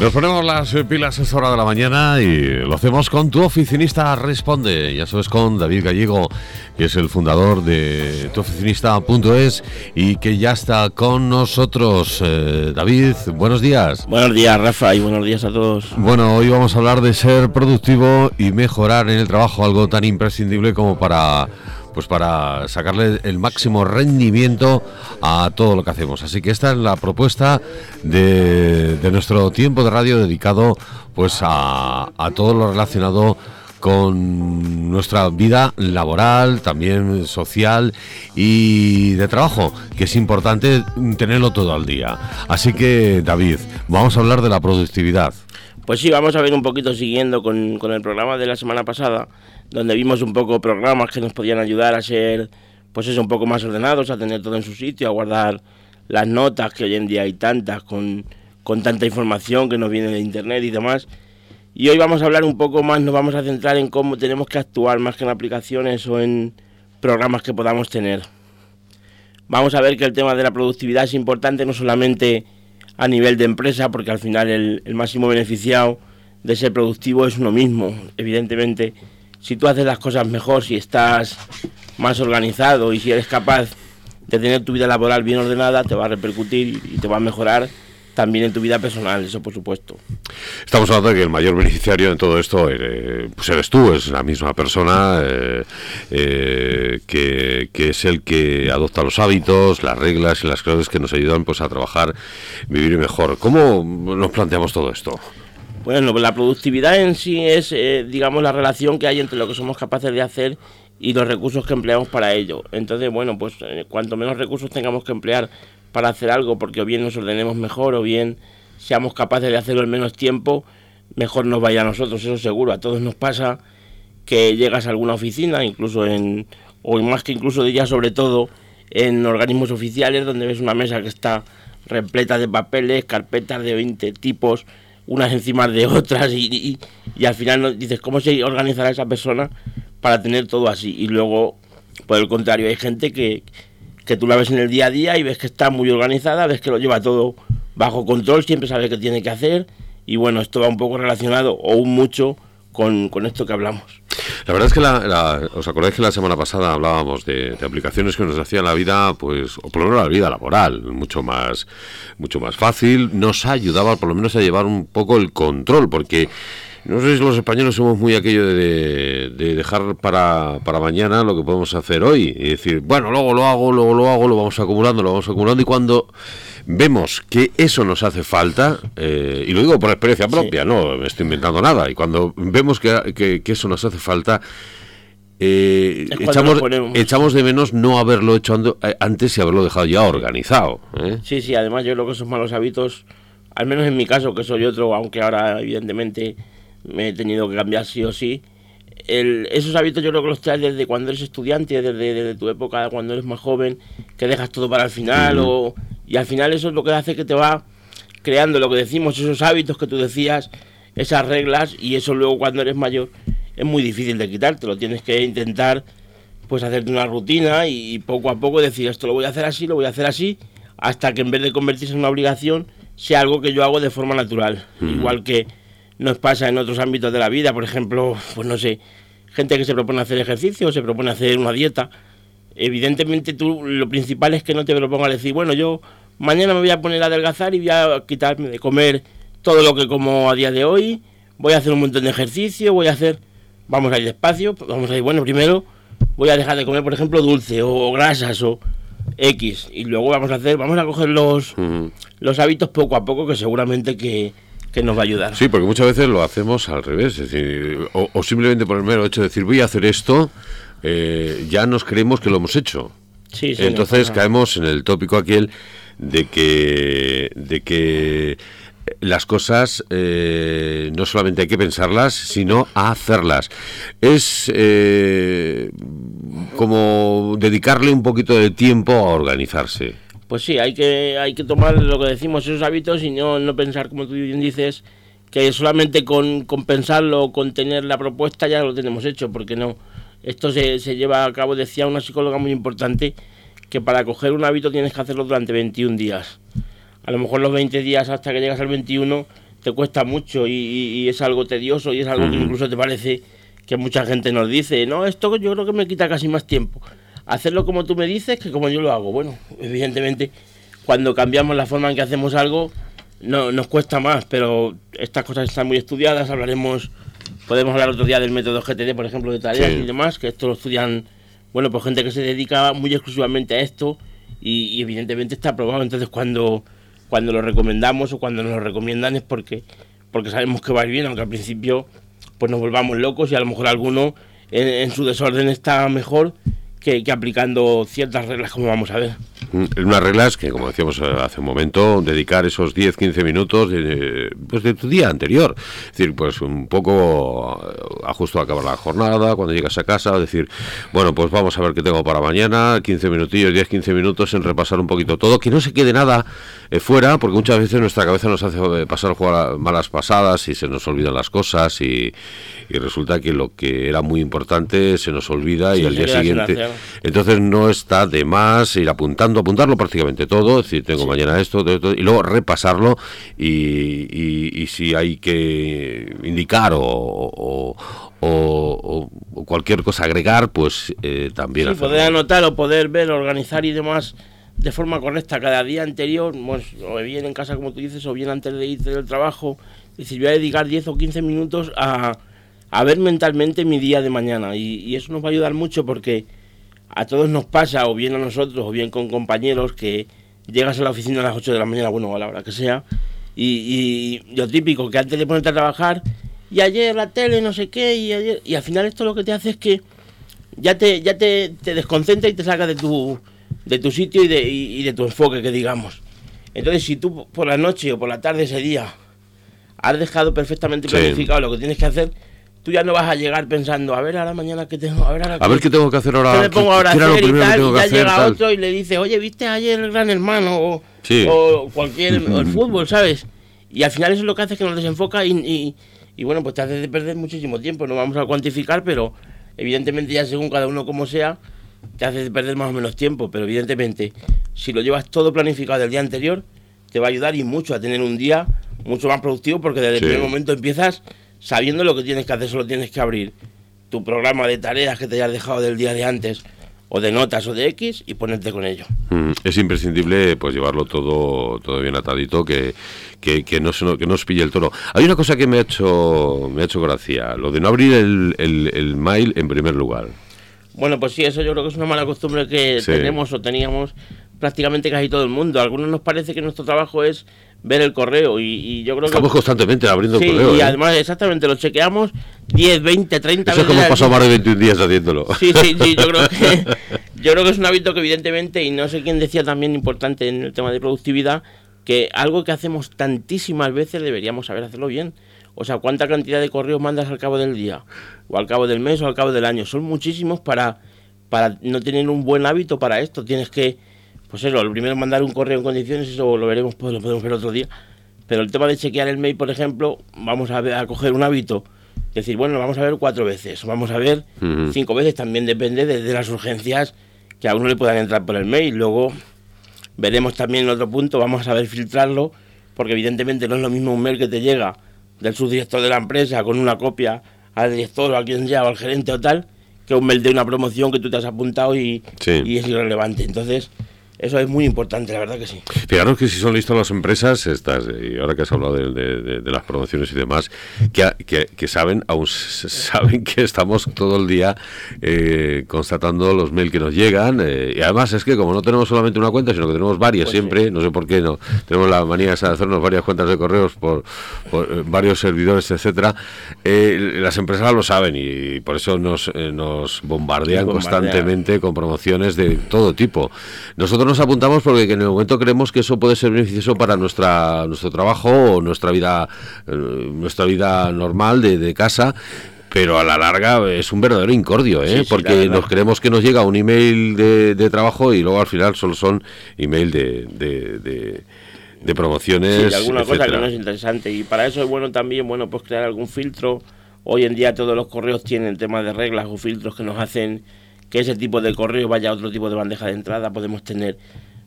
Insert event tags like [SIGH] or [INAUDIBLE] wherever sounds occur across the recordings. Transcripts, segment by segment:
Nos ponemos las pilas a esta hora de la mañana y lo hacemos con tu oficinista Responde. Ya sabes, con David Gallego, que es el fundador de tuoficinista.es y que ya está con nosotros. Eh, David, buenos días. Buenos días, Rafa, y buenos días a todos. Bueno, hoy vamos a hablar de ser productivo y mejorar en el trabajo, algo tan imprescindible como para pues para sacarle el máximo rendimiento a todo lo que hacemos. Así que esta es la propuesta de, nuestro tiempo de radio dedicado pues a, a todo lo relacionado con nuestra vida laboral, también social y de trabajo, que es importante tenerlo todo al día. Así que, David, vamos a hablar de la productividad. Pues sí, vamos a ver un poquito siguiendo con, con el programa de la semana pasada donde vimos un poco programas que nos podían ayudar a ser, pues eso, un poco más ordenados, a tener todo en su sitio, a guardar las notas, que hoy en día hay tantas, con, con tanta información que nos viene de internet y demás. Y hoy vamos a hablar un poco más, nos vamos a centrar en cómo tenemos que actuar más que en aplicaciones o en programas que podamos tener. Vamos a ver que el tema de la productividad es importante no solamente a nivel de empresa, porque al final el, máximo beneficiado de ser productivo es uno mismo, evidentemente si tú haces las cosas mejor, si estás más organizado y si eres capaz de tener tu vida laboral bien ordenada, te va a repercutir y te va a mejorar también en tu vida personal, eso por supuesto. Estamos hablando de que el mayor beneficiario en todo esto eh, pues eres tú, es la misma persona eh, eh, que, que, es el que adopta los hábitos, las reglas y las claves que nos ayudan pues a trabajar, vivir mejor. ¿Cómo nos planteamos todo esto? Bueno, la productividad en sí es, digamos, la relación que hay entre lo que somos capaces de hacer y los recursos que empleamos para ello. Entonces, bueno, pues cuanto menos recursos tengamos que emplear para hacer algo, porque o bien nos ordenemos mejor o bien seamos capaces de hacerlo en menos tiempo, mejor nos vaya a nosotros, eso seguro. A todos nos pasa que llegas a alguna oficina, incluso en, o más que incluso ya sobre todo, en organismos oficiales donde ves una mesa que está repleta de papeles, carpetas de 20 tipos, unas encima de otras y, y, al final dices, ¿cómo se organizará esa persona para tener todo así? Y luego, por el contrario, hay gente que, que tú la ves en el día a día y ves que está muy organizada, ves que lo lleva todo bajo control, siempre sabe qué tiene que hacer y bueno, esto va un poco relacionado o mucho con, con esto que hablamos. La verdad es que la, os acordáis que la semana pasada hablábamos de, aplicaciones que nos hacían la vida, pues, o por lo menos la vida laboral, mucho más, mucho más fácil. Nos ayudaba por lo menos a llevar un poco el control, porque no sé si los españoles somos muy aquello de, de, dejar para, para, mañana lo que podemos hacer hoy. Y decir, bueno, luego lo hago, luego lo hago, lo vamos acumulando, lo vamos acumulando. Y cuando vemos que eso nos hace falta, eh, y lo digo por experiencia propia, no me estoy inventando nada, y cuando vemos que, que, eso nos hace falta, eh, echamos, echamos, de menos no haberlo hecho eh, antes y haberlo dejado ya organizado. Sí, sí, además yo creo que esos malos hábitos, al menos en mi caso, que soy otro, aunque ahora evidentemente me he tenido que cambiar sí o sí, el, esos hábitos yo creo que los traes desde cuando eres estudiante, desde, tu época, cuando eres más joven, que dejas todo para el final o y al final eso es lo que hace que te va creando lo que decimos, esos hábitos que tú decías, esas reglas, y eso luego cuando eres mayor es muy difícil de quitártelo. Tienes que intentar pues hacerte una rutina y poco a poco decir esto lo voy a hacer así, lo voy a hacer así, hasta que en vez de convertirse en una obligación, sea algo que yo hago de forma natural. Igual que nos pasa en otros ámbitos de la vida, por ejemplo, pues no sé, gente que se propone hacer ejercicio, se propone hacer una dieta. Evidentemente tú lo principal es que no te propongas decir, bueno, yo mañana me voy a poner a adelgazar y voy a quitarme de comer todo lo que como a día de hoy, voy a hacer un montón de ejercicio, voy a hacer, vamos a ir despacio, vamos a ir, bueno, primero voy a dejar de comer, por ejemplo, dulce o, grasas o X, y luego vamos a hacer, vamos a coger los, los hábitos poco a poco que seguramente que, que nos va a ayudar. Sí, porque muchas veces lo hacemos al revés, es decir, o, simplemente por el mero hecho de decir voy a hacer esto, eh, ya nos creemos que lo hemos hecho. Sí, sí, Entonces caemos en el tópico aquel de que, de que las cosas eh, no solamente hay que pensarlas, sino hacerlas. Es eh, como dedicarle un poquito de tiempo a organizarse. Pues sí, hay que, hay que tomar lo que decimos, esos hábitos y no, no pensar, como tú bien dices, que solamente con, con pensarlo, con tener la propuesta ya lo tenemos hecho, porque no. Esto se, se lleva a cabo, decía una psicóloga muy importante, que para coger un hábito tienes que hacerlo durante 21 días. A lo mejor los 20 días hasta que llegas al 21 te cuesta mucho y, es algo tedioso y es algo que incluso te parece que mucha gente nos dice, no, esto yo creo que me quita casi más tiempo. Hacerlo como tú me dices que como yo lo hago. Bueno, evidentemente, cuando cambiamos la forma en que hacemos algo, no, nos cuesta más, pero estas cosas están muy estudiadas, hablaremos, podemos hablar otro día del método GTD, por ejemplo, de tareas y demás, que esto lo estudian, bueno, pues gente que se dedica muy exclusivamente a esto y, evidentemente está aprobado. Entonces, cuando, cuando lo recomendamos o cuando nos lo recomiendan es porque, porque sabemos que va a ir bien, aunque al principio pues nos volvamos locos y a lo mejor alguno en su desorden está mejor que, aplicando ciertas reglas como vamos a ver. Mm, unas reglas que, como decíamos eh, hace un momento, dedicar esos 10-15 minutos de, pues de tu día anterior. Es decir, pues un poco eh, a justo acabar la jornada, cuando llegas a casa, decir, bueno, pues vamos a ver qué tengo para mañana, 15 minutillos, 10-15 minutos en repasar un poquito todo, que no se quede nada eh, fuera, porque muchas veces nuestra cabeza nos hace pasar jugar malas pasadas y se nos olvidan las cosas y, resulta que lo que era muy importante se nos olvida y al día siguiente entonces no está de más ir apuntando, apuntarlo prácticamente todo, es decir, tengo mañana esto, y luego repasarlo y, si hay que indicar o, cualquier cosa agregar, pues eh, también. Sí, poder anotar o poder ver, organizar y demás de forma correcta cada día anterior, pues, o bien en casa como tú dices, o bien antes de irte del trabajo, es decir, voy a dedicar 10 o 15 minutos a, a ver mentalmente mi día de mañana y, y, eso nos va a ayudar mucho porque a todos nos pasa, o bien a nosotros, o bien con compañeros, que llegas a la oficina a las 8 de la mañana, bueno, a la hora que sea, y, lo típico, que antes de ponerte a trabajar, y ayer la tele, no sé qué, y ayer, y al final esto lo que te hace es que ya te, ya te, te desconcentra y te saca de tu, de tu sitio y de, y, de tu enfoque, que digamos. Entonces, si tú por la noche o por la tarde ese día has dejado perfectamente planificado lo que tienes que hacer, tú ya no vas a llegar pensando, a ver, ahora mañana qué tengo, a ver, ahora a ver qué tengo que hacer ahora. ¿Qué me pongo ahora a hacer y tal? Y ya llega otro y le dice, oye, ¿viste ayer el Gran Hermano? O, o cualquier, [LAUGHS] el fútbol, ¿sabes? Y al final eso es lo que hace que nos desenfoca y, y, bueno, pues te hace perder muchísimo tiempo. No vamos a cuantificar, pero evidentemente ya según cada uno como sea, te hace perder más o menos tiempo. Pero evidentemente, si lo llevas todo planificado del día anterior, te va a ayudar y mucho a tener un día mucho más productivo porque desde el primer momento empiezas sabiendo lo que tienes que hacer, solo tienes que abrir tu programa de tareas que te hayas dejado del día de antes o de notas o de X y ponerte con ello. Mm, es imprescindible pues llevarlo todo todo bien atadito que, que, no se que no os pille el toro. Hay una cosa que me ha hecho me ha hecho gracia, lo de no abrir el, el, mail en primer lugar. Bueno, pues sí, eso yo creo que es una mala costumbre que tenemos o teníamos prácticamente casi todo el mundo. A algunos nos parece que nuestro trabajo es ver el correo y, yo creo que... Estamos constantemente abriendo el correo. y ¿eh? además exactamente lo chequeamos 10, 20, 30 Eso veces. Eso hemos pasado más de 21 días haciéndolo. Sí, sí, sí, yo creo [LAUGHS] que yo creo que es un hábito que evidentemente, y no sé quién decía también importante en el tema de productividad, que algo que hacemos tantísimas veces deberíamos saber hacerlo bien. O sea, ¿cuánta cantidad de correos mandas al cabo del día? O al cabo del mes o al cabo del año. Son muchísimos para, para no tener un buen hábito para esto. Tienes que pues eso, lo primero mandar un correo en condiciones, eso lo veremos, pues lo podemos ver otro día. Pero el tema de chequear el mail, por ejemplo, vamos a, ver, a coger un hábito. Decir, bueno, lo vamos a ver cuatro veces, vamos a ver cinco veces, también depende de, las urgencias que a uno le puedan entrar por el mail. Luego veremos también en otro punto, vamos a saber filtrarlo, porque evidentemente no es lo mismo un mail que te llega del subdirector de la empresa con una copia al director o a quien sea o al gerente o tal, que un mail de una promoción que tú te has apuntado y, y es irrelevante. Entonces, eso es muy importante, la verdad que sí. Fijaros que si son listas las empresas, estas, y ahora que has hablado de, las promociones y demás, que, que, saben, aún saben que estamos todo el día eh, constatando los mails que nos llegan. Eh, y además es que como no tenemos solamente una cuenta, sino que tenemos varias pues siempre, no sé por qué, no tenemos la manía de hacernos varias cuentas de correos por, eh, varios servidores, etcétera Las empresas lo saben y por eso nos, nos bombardean constantemente con promociones de todo tipo. Nosotros nos apuntamos porque en el momento creemos que eso puede ser beneficioso para nuestra nuestro trabajo o nuestra vida eh, nuestra vida normal de, de casa pero a la larga es un verdadero incordio, ¿eh? porque nos creemos que nos llega un email de, de, trabajo y luego al final solo son email de, de, de, promociones. Sí, alguna cosa que no es interesante. Y para eso es bueno también bueno pues crear algún filtro. Hoy en día todos los correos tienen temas de reglas o filtros que nos hacen que ese tipo de correo vaya a otro tipo de bandeja de entrada. Podemos tener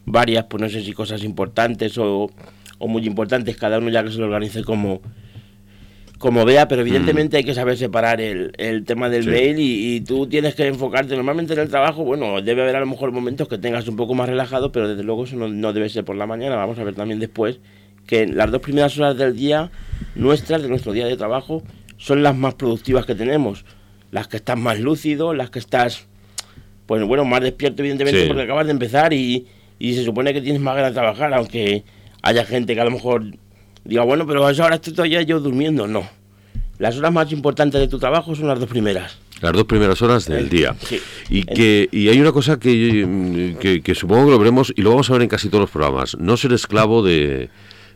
varias, pues no sé si cosas importantes o, o muy importantes, cada uno ya que se lo organice como, como vea, pero evidentemente hay que saber separar el, el tema del mail y, y, tú tienes que enfocarte normalmente en el trabajo, bueno, debe haber a lo mejor momentos que tengas un poco más relajado, pero desde luego eso no, no debe ser por la mañana, vamos a ver también después que las dos primeras horas del día nuestras, de nuestro día de trabajo, son las más productivas que tenemos, las que estás más lúcido, las que estás, pues bueno, más despierto evidentemente Sí. porque acabas de empezar y, y se supone que tienes más ganas de trabajar, aunque haya gente que a lo mejor diga, bueno, pero a esa hora estoy todavía yo durmiendo, no. Las horas más importantes de tu trabajo son las dos primeras. Las dos primeras horas del El- día. sí. Y que y hay una cosa que, que, que supongo que lo veremos y lo vamos a ver en casi todos los programas. No ser esclavo de,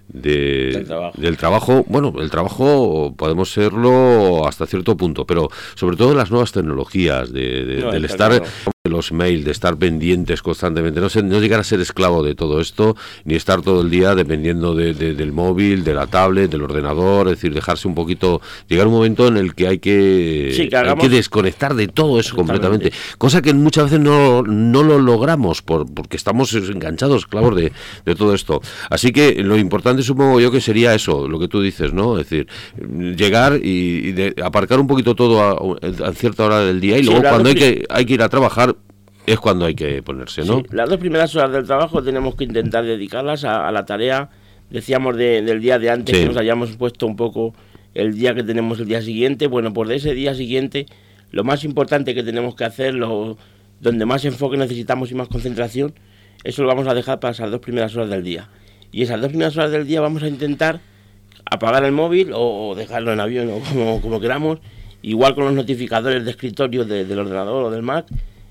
de- Del trabajo. del trabajo. Bueno, el trabajo podemos serlo hasta cierto punto, pero sobre todo las nuevas tecnologías, de, de- No, del estar claro. Los mails, de estar pendientes constantemente, no, no llegar a ser esclavo de todo esto, ni estar todo el día dependiendo de- de- del móvil, de la tablet, del ordenador, es decir, dejarse un poquito, llegar un momento en el que hay que, Sí, que hay que desconectar de todo eso completamente, cosa que muchas veces no, no lo logramos por, porque estamos enganchados, esclavos de, de todo esto. Así que lo importante supongo yo que sería eso, lo que tú dices, ¿no? Es decir, llegar y, y de- aparcar un poquito todo a, a cierta hora del día y Sí, luego cuando hay que, hay que ir a trabajar es cuando hay que ponerse, ¿no? Sí, las dos primeras horas del trabajo tenemos que intentar dedicarlas a, a la tarea, decíamos, de- del día de antes, Sí. que nos hayamos puesto un poco el día que tenemos el día siguiente. Bueno, pues de ese día siguiente, lo más importante que tenemos que hacer, lo, donde más enfoque necesitamos y más concentración, eso lo vamos a dejar para esas dos primeras horas del día. Y esas dos primeras horas del día vamos a intentar apagar el móvil o, o dejarlo en avión o como, como queramos, igual con los notificadores de escritorio de- del ordenador o del Mac,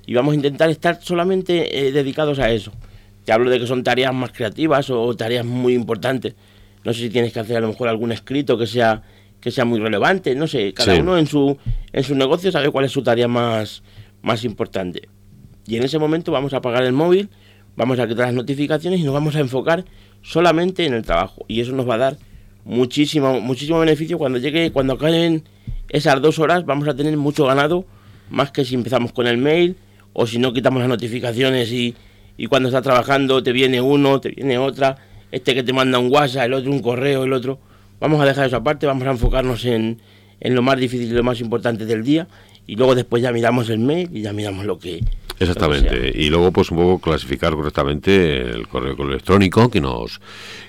y vamos a intentar estar solamente eh, dedicados a eso. Te hablo de que son tareas más creativas o, tareas muy importantes. No sé si tienes que hacer a lo mejor algún escrito que sea que sea muy relevante, no sé, cada Sí. uno en su en su negocio sabe cuál es su tarea más más importante. Y en ese momento vamos a apagar el móvil, vamos a quitar las notificaciones y nos vamos a enfocar solamente en el trabajo. Y eso nos va a dar muchísimo, muchísimo beneficio. Cuando llegue, cuando acaben esas dos horas, vamos a tener mucho ganado, más que si empezamos con el mail o si no quitamos las notificaciones y, y cuando estás trabajando te viene uno, te viene otra, este que te manda un WhatsApp, el otro un correo, el otro. Vamos a dejar eso aparte, vamos a enfocarnos en, en lo más difícil y lo más importante del día y luego después ya miramos el mail y ya miramos lo que, Exactamente. Y luego, pues un poco clasificar correctamente el correo electrónico que nos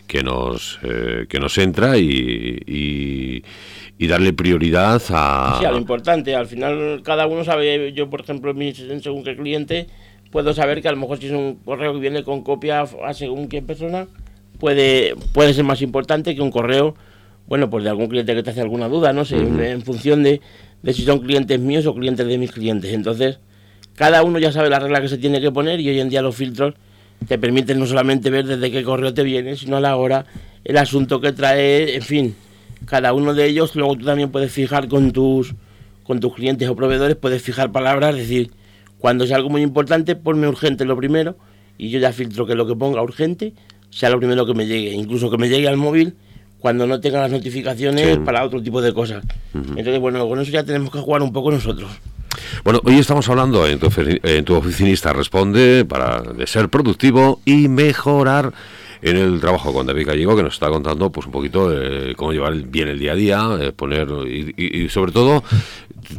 que nos eh, que nos entra y, y, y darle prioridad a. Sí, a lo importante. Al final, cada uno sabe. Yo, por ejemplo, en según qué cliente, puedo saber que a lo mejor si es un correo que viene con copia a según qué persona, puede, puede ser más importante que un correo, bueno, pues de algún cliente que te hace alguna duda, no sé, en, en función de, de si son clientes míos o clientes de mis clientes. Entonces, cada uno ya sabe la regla que se tiene que poner y hoy en día los filtros te permiten no solamente ver desde qué correo te viene, sino a la hora, el asunto que trae, en fin, cada uno de ellos, luego tú también puedes fijar con tus, con tus clientes o proveedores, puedes fijar palabras, es decir, cuando es algo muy importante, ponme urgente lo primero y yo ya filtro que lo que ponga urgente sea lo primero que me llegue, incluso que me llegue al móvil cuando no tenga las notificaciones Sí. para otro tipo de cosas. Entonces, bueno, con eso ya tenemos que jugar un poco nosotros. Bueno, hoy estamos hablando en tu, en tu oficinista responde para de ser productivo y mejorar en el trabajo con David Gallego que nos está contando pues un poquito eh, cómo llevar bien el día a día, eh, poner y, y- y sobre todo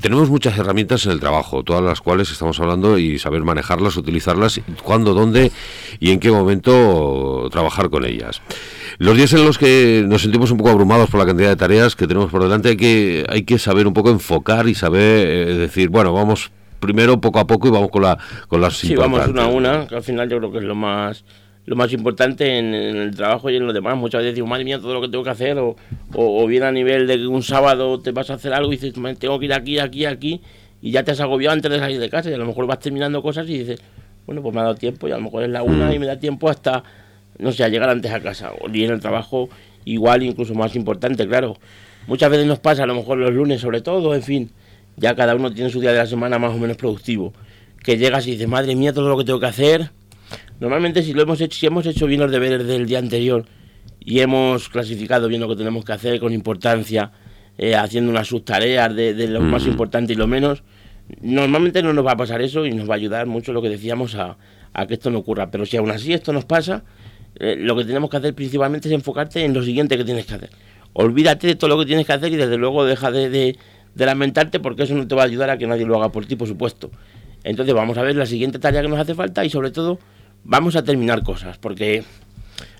tenemos muchas herramientas en el trabajo, todas las cuales estamos hablando y saber manejarlas, utilizarlas, cuándo, dónde y en qué momento trabajar con ellas. Los días en los que nos sentimos un poco abrumados por la cantidad de tareas que tenemos por delante hay que hay que saber un poco enfocar y saber eh, decir, bueno, vamos primero poco a poco y vamos con la con las Sí, vamos una a una, que al final yo creo que es lo más lo más importante en, el trabajo y en lo demás. Muchas veces digo, madre mía, todo lo que tengo que hacer, o, o, bien a nivel de que un sábado te vas a hacer algo y dices, "Me tengo que ir aquí, aquí, aquí, y ya te has agobiado antes de salir de casa, y a lo mejor vas terminando cosas y dices, bueno, pues me ha dado tiempo, y a lo mejor es la una y me da tiempo hasta, no sé, llegar antes a casa, o ni en el trabajo igual, incluso más importante, claro. Muchas veces nos pasa, a lo mejor los lunes sobre todo, en fin, ya cada uno tiene su día de la semana más o menos productivo. Que llegas y dices, madre mía, todo lo que tengo que hacer. Normalmente si lo hemos hecho, si hemos hecho bien los deberes del día anterior y hemos clasificado bien lo que tenemos que hacer con importancia, eh, haciendo unas subtareas de, de lo más importante y lo menos, normalmente no nos va a pasar eso y nos va a ayudar mucho lo que decíamos a, a que esto no ocurra. Pero si aún así esto nos pasa, eh, lo que tenemos que hacer principalmente es enfocarte en lo siguiente que tienes que hacer. Olvídate de todo lo que tienes que hacer y desde luego deja de, de, lamentarte porque eso no te va a ayudar a que nadie lo haga por ti, por supuesto. Entonces vamos a ver la siguiente tarea que nos hace falta y sobre todo vamos a terminar cosas, porque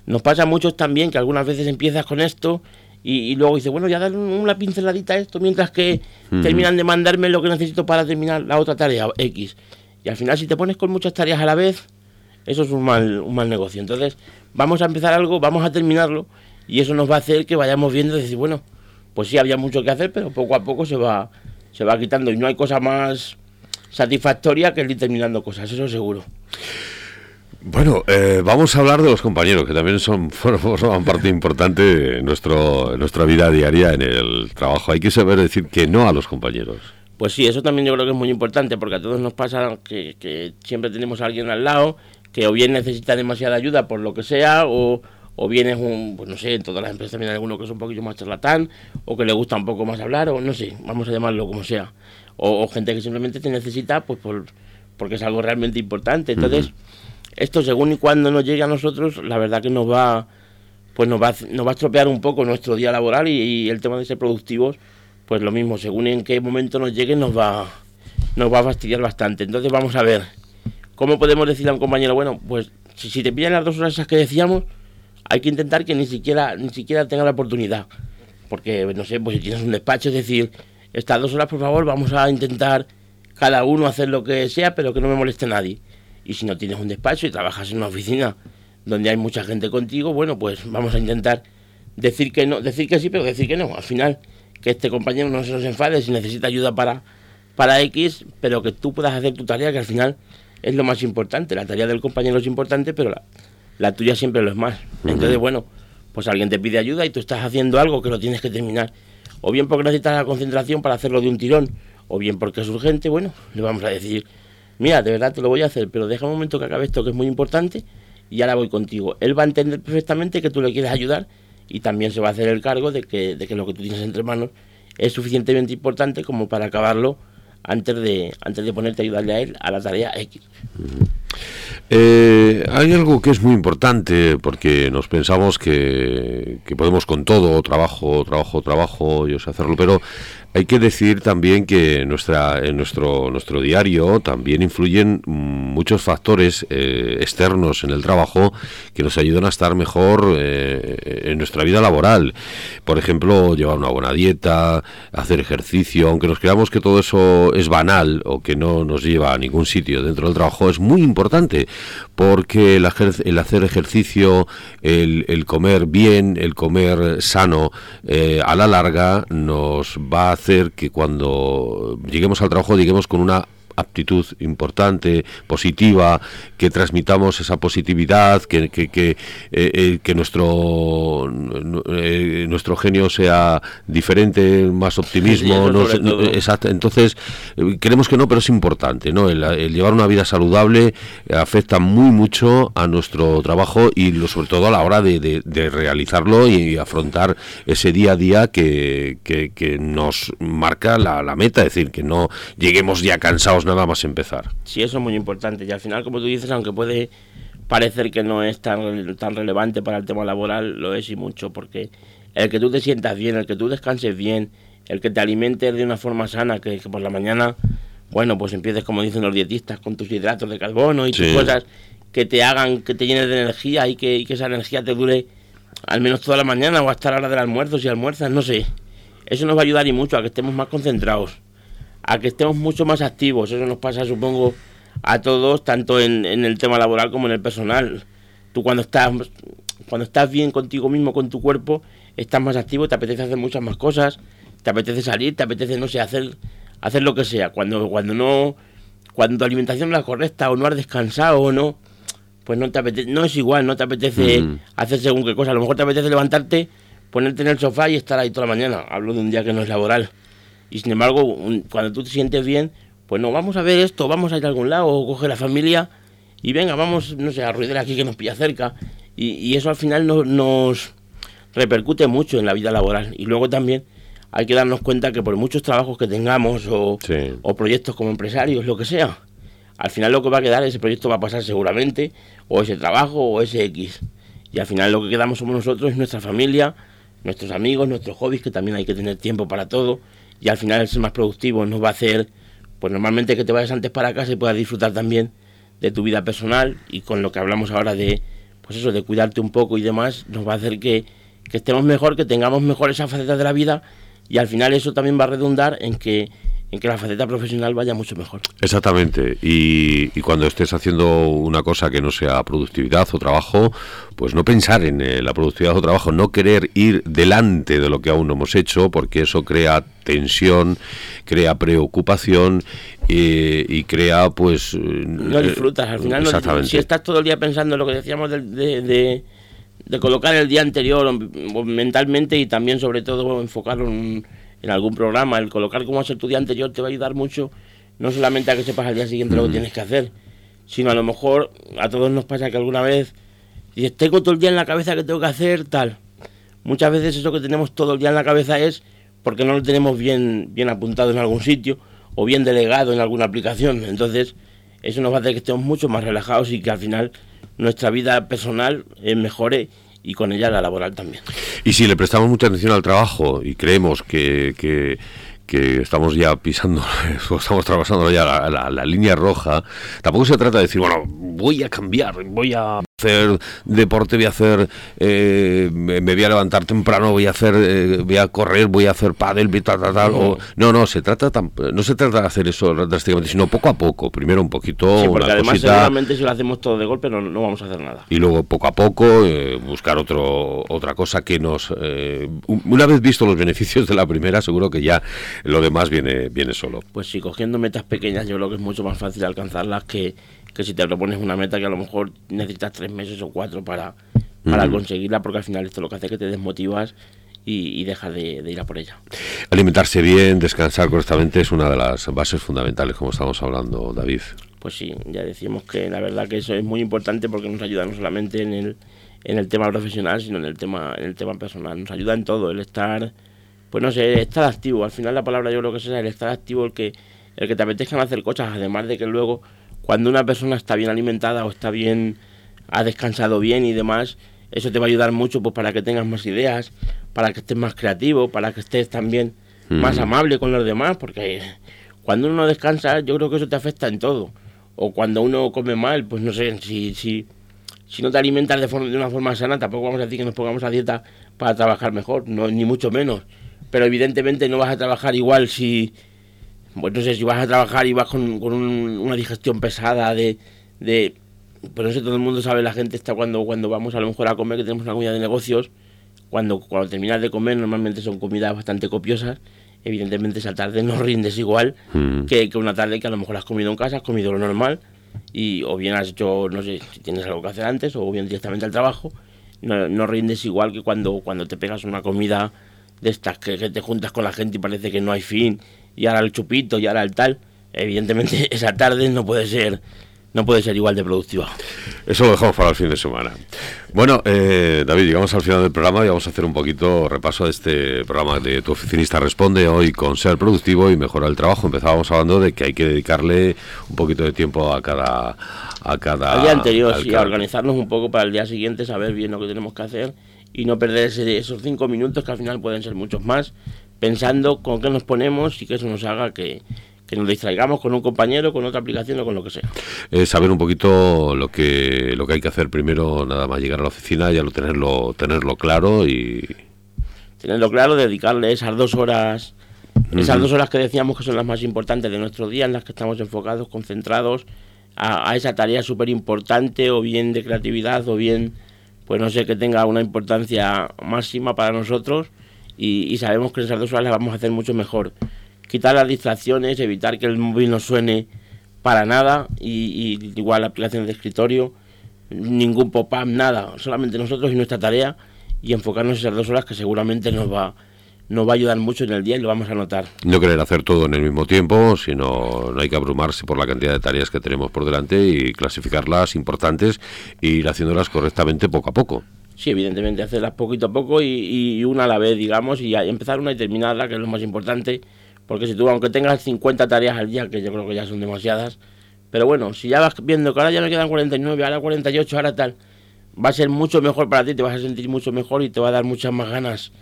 nos pasa a muchos también que algunas veces empiezas con esto y, luego dices, bueno, ya dar una pinceladita a esto mientras que terminan de mandarme lo que necesito para terminar la otra tarea X. Y al final si te pones con muchas tareas a la vez, eso es un mal, un mal negocio. Entonces, vamos a empezar algo, vamos a terminarlo y eso nos va a hacer que vayamos viendo y decir, bueno, pues sí había mucho que hacer, pero poco a poco se va, se va quitando y no hay cosa más satisfactoria que el ir terminando cosas, eso seguro. Bueno, eh, vamos a hablar de los compañeros, que también son [LAUGHS] forman parte importante de nuestro, nuestra vida diaria en el trabajo. Hay que saber decir que no a los compañeros. Pues sí, eso también yo creo que es muy importante, porque a todos nos pasa que, siempre tenemos a alguien al lado que o bien necesita demasiada ayuda por lo que sea, o, o bien es un, pues no sé, en todas las empresas también hay alguno que es un poquito más charlatán, o que le gusta un poco más hablar, o no sé, vamos a llamarlo como sea. O, gente que simplemente te necesita pues por, porque es algo realmente importante. Entonces, esto según y cuando nos llegue a nosotros, la verdad que nos va pues nos va, nos va a estropear un poco nuestro día laboral y el tema de ser productivos pues lo mismo, según en qué momento nos llegue, nos va, nos va a fastidiar bastante. Entonces vamos a ver, ¿cómo podemos decirle a un compañero, bueno, pues si, te pillan las dos horas esas que decíamos, hay que intentar que ni siquiera, ni siquiera tenga la oportunidad. Porque, no sé, pues si tienes un despacho, es decir, estas dos horas, por favor, vamos a intentar cada uno hacer lo que sea, pero que no me moleste nadie. Y si no tienes un despacho y trabajas en una oficina donde hay mucha gente contigo, bueno, pues vamos a intentar decir que no, decir que sí, pero decir que no. Al final, que este compañero no se nos enfade si necesita ayuda para, para X, pero que tú puedas hacer tu tarea, que al final es lo más importante. La tarea del compañero es importante, pero la, tuya siempre lo es más. Entonces, bueno, pues alguien te pide ayuda y tú estás haciendo algo que lo tienes que terminar. O bien porque necesitas la concentración para hacerlo de un tirón, o bien porque es urgente, bueno, le vamos a decir, mira, de verdad te lo voy a hacer, pero deja un momento que acabe esto que es muy importante y ahora voy contigo. Él va a entender perfectamente que tú le quieres ayudar y también se va a hacer el cargo de que, de que lo que tú tienes entre manos es suficientemente importante como para acabarlo antes de, antes de ponerte a ayudarle a él a la tarea X. Eh, hay algo que es muy importante porque nos pensamos que, que podemos con todo, trabajo, trabajo, trabajo, yo sé hacerlo, pero hay que decir también que nuestra, en nuestro, nuestro diario también influyen muchos factores eh, externos en el trabajo que nos ayudan a estar mejor eh, en nuestra vida laboral. Por ejemplo, llevar una buena dieta, hacer ejercicio, aunque nos creamos que todo eso es banal o que no nos lleva a ningún sitio dentro del trabajo, es muy importante porque el, hacer ejercicio, el, comer bien, el comer sano, eh, a la larga nos va a hacer que cuando lleguemos al trabajo lleguemos con una aptitud importante, positiva, que transmitamos esa positividad, que, que, que, eh, eh, que nuestro, eh, nuestro genio sea diferente, más optimismo. exacto. Entonces, creemos que no, pero es importante. ¿no? El, llevar una vida saludable afecta muy mucho a nuestro trabajo y lo, sobre todo a la hora de, de, realizarlo y afrontar ese día a día que, que, nos marca la, la meta, es decir, que no lleguemos ya cansados nada más empezar. Sí, eso es muy importante. Y al final, como tú dices, aunque puede parecer que no es tan, tan relevante para el tema laboral, lo es y mucho, porque el que tú te sientas bien, el que tú descanses bien, el que te alimentes de una forma sana, que, por la mañana, bueno, pues empieces, como dicen los dietistas, con tus hidratos de carbono y tus cosas que te hagan, que te llenes de energía y que, y que esa energía te dure al menos toda la mañana o hasta la hora del almuerzo, si almuerzas, no sé. Eso nos va a ayudar y mucho a que estemos más concentrados a que estemos mucho más activos. Eso nos pasa, supongo, a todos, tanto en, el tema laboral como en el personal. Tú cuando estás, cuando estás bien contigo mismo, con tu cuerpo, estás más activo, te apetece hacer muchas más cosas, te apetece salir, te apetece, no sé, hacer, hacer lo que sea. Cuando, cuando no, cuando tu alimentación no es la correcta o no has descansado o no, pues no te apetece, no es igual, no te apetece mm. hacer según qué cosa. A lo mejor te apetece levantarte, ponerte en el sofá y estar ahí toda la mañana. Hablo de un día que no es laboral. Y sin embargo, cuando tú te sientes bien, pues no, vamos a ver esto, vamos a ir a algún lado, o coge la familia y venga, vamos, no sé, a ruider aquí que nos pilla cerca. Y, eso al final nos repercute mucho en la vida laboral. Y luego también hay que darnos cuenta que por muchos trabajos que tengamos o, o proyectos como empresarios, lo que sea, al final lo que va a quedar, ese proyecto va a pasar seguramente, o ese trabajo o ese X. Y al final lo que quedamos somos nosotros, es nuestra familia, nuestros amigos, nuestros hobbies, que también hay que tener tiempo para todo. Y al final ser más productivo nos va a hacer, pues normalmente que te vayas antes para casa y puedas disfrutar también de tu vida personal y con lo que hablamos ahora de, pues eso, de cuidarte un poco y demás, nos va a hacer que, que estemos mejor, que tengamos mejor esa faceta de la vida y al final eso también va a redundar en que en que la faceta profesional vaya mucho mejor. Exactamente. Y, cuando estés haciendo una cosa que no sea productividad o trabajo, pues no pensar en eh, la productividad o trabajo, no querer ir delante de lo que aún no hemos hecho, porque eso crea tensión, crea preocupación y crea, pues... No disfrutas, al final no, si estás todo el día pensando en lo que decíamos de, de, colocar el día anterior mentalmente y también sobre todo enfocarlo en en algún programa, el colocar cómo ser tu día anterior te va a ayudar mucho, no solamente a que sepas al día siguiente lo que tienes que hacer, sino a lo mejor a todos nos pasa que alguna vez dices, tengo todo el día en la cabeza que tengo que hacer tal. Muchas veces eso que tenemos todo el día en la cabeza es porque no lo tenemos bien, bien apuntado en algún sitio o bien delegado en alguna aplicación. Entonces, eso nos va a hacer que estemos mucho más relajados y que al final nuestra vida personal mejore y con ella la laboral también. Y si le prestamos mucha atención al trabajo y creemos que, que estamos ya pisando, [LAUGHS] estamos trabajando ya la, la, línea roja, tampoco se trata de decir, bueno, voy a cambiar, voy a hacer deporte, voy a hacer, eh, me voy a levantar temprano, voy a hacer, eh, voy a correr, voy a hacer pádel, tal, tal, tal. O, no, no, se trata no se trata de hacer eso drásticamente, sino poco a poco. Primero un poquito, sí, porque además seguramente si lo hacemos todo de golpe no, no, vamos a hacer nada. Y luego poco a poco eh, buscar otro otra cosa que nos, una vez visto los beneficios de la primera, seguro que ya lo demás viene viene solo. Pues sí, cogiendo metas pequeñas, yo creo que es mucho más fácil alcanzarlas que que si te propones una meta que a lo mejor necesitas tres meses o cuatro para, para conseguirla, porque al final esto lo que hace es que te desmotivas y, y dejas de, ir a por ella. Alimentarse bien, descansar correctamente es una de las bases fundamentales, como estamos hablando, David. Pues sí, ya decimos que la verdad que eso es muy importante porque nos ayuda no solamente en el, en el tema profesional, sino en el tema, en el tema personal. Nos ayuda en todo, el estar, pues no sé, estar activo. Al final la palabra yo creo que es el estar activo, el que, el que te apetezcan hacer cosas, además de que luego cuando una persona está bien alimentada o está bien, ha descansado bien y demás, eso te va a ayudar mucho pues para que tengas más ideas, para que estés más creativo, para que estés también más amable con los demás, porque cuando uno descansa yo creo que eso te afecta en todo. O cuando uno come mal, pues no sé, si, si, si no te alimentas de, forma, de una forma sana, tampoco vamos a decir que nos pongamos a dieta para trabajar mejor, no, ni mucho menos. Pero evidentemente no vas a trabajar igual si, pues no sé, si vas a trabajar y vas con, una digestión pesada de, de, pues no sé, todo el mundo sabe, la gente está cuando, cuando vamos a lo mejor a comer, que tenemos una comida de negocios, cuando, cuando terminas de comer normalmente son comidas bastante copiosas, evidentemente esa tarde no [LAUGHS] rindes igual mm. que, que, una tarde que a lo mejor has comido en casa, has comido lo normal, y o bien has hecho, no sé, si tienes algo que hacer antes, o bien directamente al trabajo, no, no rindes igual que cuando, cuando te pegas una comida de estas que, que te juntas con la gente y parece que no hay fin y ahora el chupito y ahora el tal, evidentemente [LAUGHS] esa tarde no puede ser no puede ser igual de productiva. Eso lo dejamos para el fin de semana. Bueno, eh, David, llegamos al final del programa y vamos a hacer un poquito repaso de este programa de Tu Oficinista Responde hoy con ser productivo y mejorar el trabajo. Empezábamos hablando de que hay que dedicarle un poquito de tiempo a cada... A cada al día anterior, sí, a organizarnos un poco para el día siguiente, saber bien lo que tenemos que hacer y no perder esos cinco minutos que al final pueden ser muchos más pensando con qué nos ponemos y que eso nos haga que, nos distraigamos con un compañero, con otra aplicación o con lo que sea. saber un poquito lo que lo que hay que hacer primero, nada más llegar a la oficina, ya lo tenerlo tenerlo claro y tenerlo claro, dedicarle esas dos horas, esas dos horas que decíamos que son las más importantes de nuestro día, en las que estamos enfocados, concentrados a, a esa tarea súper importante, o bien de creatividad, o bien, pues no sé, que tenga una importancia máxima para nosotros y, sabemos que esas dos horas las vamos a hacer mucho mejor. Quitar las distracciones, evitar que el móvil no suene para nada y, igual la aplicación de escritorio, ningún pop-up, nada, solamente nosotros y nuestra tarea y enfocarnos esas dos horas que seguramente nos va, nos va a ayudar mucho en el día y lo vamos a notar. No querer hacer todo en el mismo tiempo, sino no hay que abrumarse por la cantidad de tareas que tenemos por delante y clasificarlas importantes e ir haciéndolas correctamente poco a poco. Sí, evidentemente, hacerlas poquito a poco y, una a la vez, digamos, y empezar una y terminarla, que es lo más importante, porque si tú, aunque tengas 50 tareas al día, que yo creo que ya son demasiadas, pero bueno, si ya vas viendo que ahora ya me quedan 49, ahora 48, ahora tal, va a ser mucho mejor para ti, te vas a sentir mucho mejor y te va a dar muchas más ganas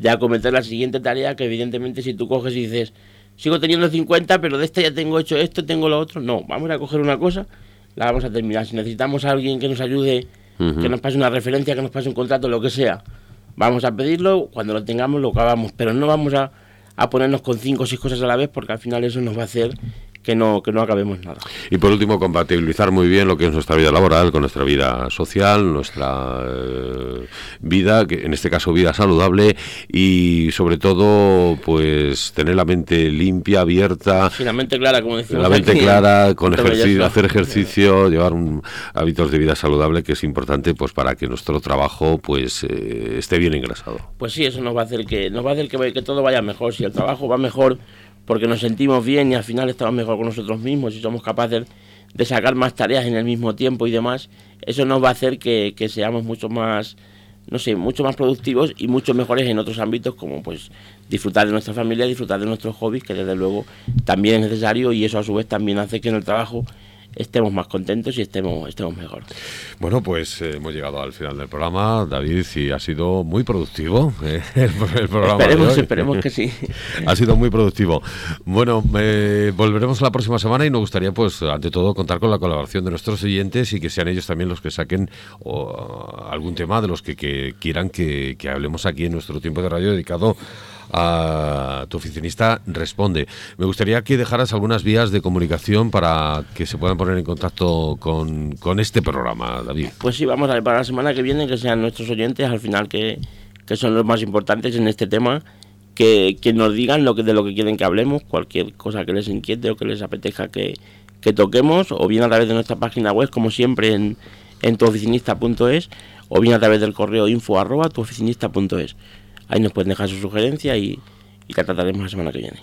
de acometer la siguiente tarea que evidentemente si tú coges y dices, sigo teniendo 50, pero de esta ya tengo hecho esto, tengo lo otro, no, vamos a coger una cosa, la vamos a terminar. Si necesitamos a alguien que nos ayude, que nos pase una referencia, que nos pase un contrato, lo que sea, vamos a pedirlo, cuando lo tengamos lo acabamos, pero no vamos a, a ponernos con cinco o seis cosas a la vez porque al final eso nos va a hacer que no, que no acabemos nada. Y por último, compatibilizar muy bien lo que es nuestra vida laboral con nuestra vida social, nuestra eh, vida, que en este caso vida saludable, y sobre todo, pues tener la mente limpia, abierta. Sí, la mente clara, como decimos. La mente clara, [LAUGHS] con ejercicio, hacer ejercicio, llevar un, hábitos de vida saludable, que es importante pues para que nuestro trabajo pues eh, esté bien ingresado. Pues sí, eso nos va a hacer que, nos va a hacer que, que todo vaya mejor. Si el trabajo va mejor porque nos sentimos bien y al final estamos mejor con nosotros mismos y somos capaces de sacar más tareas en el mismo tiempo y demás, eso nos va a hacer que, seamos mucho más, no sé, mucho más productivos y mucho mejores en otros ámbitos como pues disfrutar de nuestra familia, disfrutar de nuestros hobbies, que desde luego también es necesario y eso a su vez también hace que en el trabajo estemos más contentos y estemos, estemos mejor. Bueno, pues eh, hemos llegado al final del programa, David, y ha sido muy productivo [LAUGHS] eh, el, programa. Esperemos, esperemos que sí. [LAUGHS] ha sido muy productivo. Bueno, volveremos la próxima semana y nos gustaría, pues, ante todo, contar con la colaboración de nuestros oyentes y que sean ellos también los que saquen algún tema de los que, quieran que, que hablemos aquí en nuestro tiempo de radio dedicado a tu oficinista responde. Me gustaría que dejaras algunas vías de comunicación para que se puedan poner en contacto con, este programa, David. Pues sí, vamos a ver para la semana que viene que sean nuestros oyentes al final que, son los más importantes en este tema. Que, nos digan lo que, de lo que quieren que hablemos, cualquier cosa que les inquiete o que les apetezca que, toquemos, o bien a través de nuestra página web, como siempre en, en tuoficinista.es, o bien a través del correo info arroba tuoficinista.es. Ahí nos pueden dejar su sugerencia y, y la trataremos la semana que viene.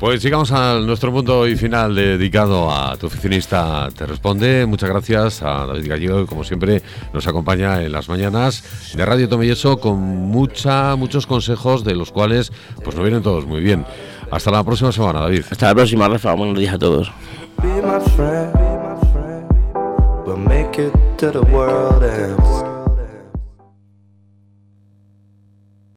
Pues llegamos a nuestro punto y final dedicado a tu oficinista Te Responde. Muchas gracias a David Gallego, que como siempre nos acompaña en las mañanas de Radio Tomelloso con mucha, muchos consejos de los cuales pues nos vienen todos muy bien. Hasta la próxima semana, David. Hasta la próxima, Rafa. Buenos días a todos. Be my friend, make it to the world